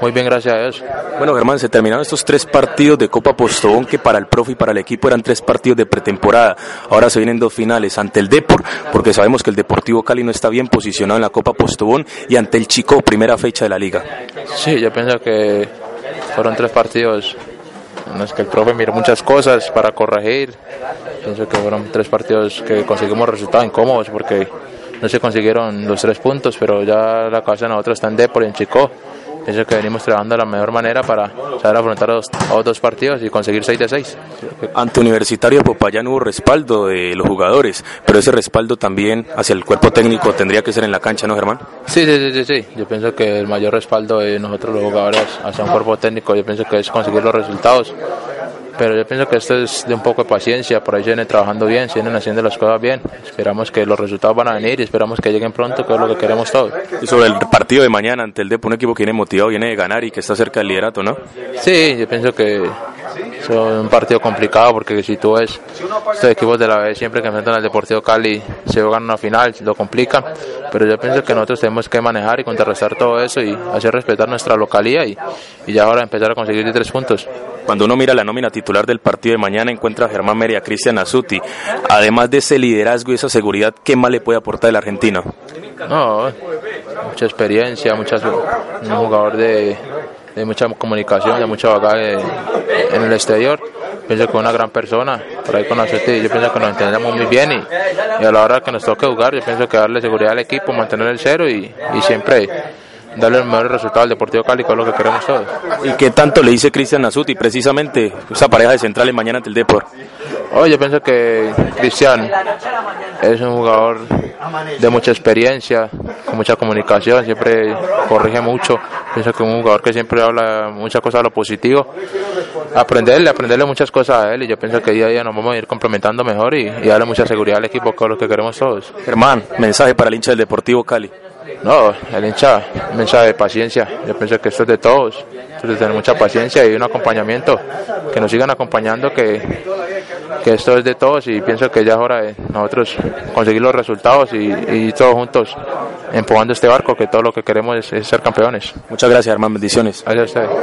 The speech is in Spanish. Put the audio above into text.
muy bien, gracias a Dios. Bueno, Germán, se terminaron estos tres partidos de Copa Postobón que para el profe y para el equipo eran tres partidos de pretemporada. Ahora se vienen dos finales ante el Depor, porque sabemos que el Deportivo Cali no está bien posicionado en la Copa Postobón, y ante el Chico, primera fecha de la liga. Sí, yo pienso que fueron tres partidos en los que el profe miró muchas cosas para corregir. Pienso que fueron tres partidos que conseguimos resultados incómodos porque no se consiguieron los tres puntos, pero ya la casa de nosotros está en Depor y en Chico. Pienso que venimos trabajando de la mejor manera para saber afrontar a los, dos partidos y conseguir 6 de 6. Ante Universitario de Popayán hubo respaldo de los jugadores, pero ese respaldo también hacia el cuerpo técnico tendría que ser en la cancha, ¿no, Germán? Sí, sí, sí, sí, sí. Yo pienso que el mayor respaldo de nosotros los jugadores hacia un cuerpo técnico, yo pienso que es conseguir los resultados pero yo pienso que esto es de un poco de paciencia, por ahí se vienen trabajando bien, se vienen haciendo las cosas bien, esperamos que los resultados van a venir y esperamos que lleguen pronto, que es lo que queremos todos. Y sobre el partido de mañana ante el Depo, un equipo que viene motivado, viene de ganar y que está cerca del liderato, ¿no? Sí, yo pienso que es un partido complicado porque si tú ves estos equipos de la B siempre que enfrentan al Deportivo Cali se juegan una final, lo complican, pero yo pienso que nosotros tenemos que manejar y contrarrestar todo eso y hacer respetar nuestra localía y, y ya ahora empezar a conseguir tres puntos. Cuando uno mira la nómina titular del partido de mañana, encuentra a Germán Meria, Cristian Azuti. Además de ese liderazgo y esa seguridad, ¿qué más le puede aportar el argentino? No, mucha experiencia, mucha, un jugador de, de mucha comunicación, de mucha bagaje en el exterior. Pienso que es una gran persona, por ahí con Azuti, yo pienso que nos entendemos muy bien y, y, a la hora que nos toque jugar, yo pienso que darle seguridad al equipo, mantener el cero y, y siempre darle el mejor resultado al Deportivo Cali, que es lo que queremos todos. ¿Y qué tanto le dice Cristian Nasuti precisamente esa pareja de centrales mañana ante el Depor? Oh, yo pienso que Cristian es un jugador de mucha experiencia, con mucha comunicación, siempre corrige mucho. Pienso que es un jugador que siempre habla muchas cosas de lo positivo. Aprenderle, aprenderle muchas cosas a él y yo pienso que día a día nos vamos a ir complementando mejor y, y darle mucha seguridad al equipo, que es lo que queremos todos. Germán, mensaje para el hincha del Deportivo Cali. No, el hincha, un mensaje de paciencia. Yo pienso que esto es de todos. Esto es de tener mucha paciencia y un acompañamiento. Que nos sigan acompañando, que, que esto es de todos y pienso que ya es hora de nosotros conseguir los resultados y, y todos juntos empujando este barco, que todo lo que queremos es, es ser campeones. Muchas gracias, hermano. Bendiciones. Gracias a ustedes.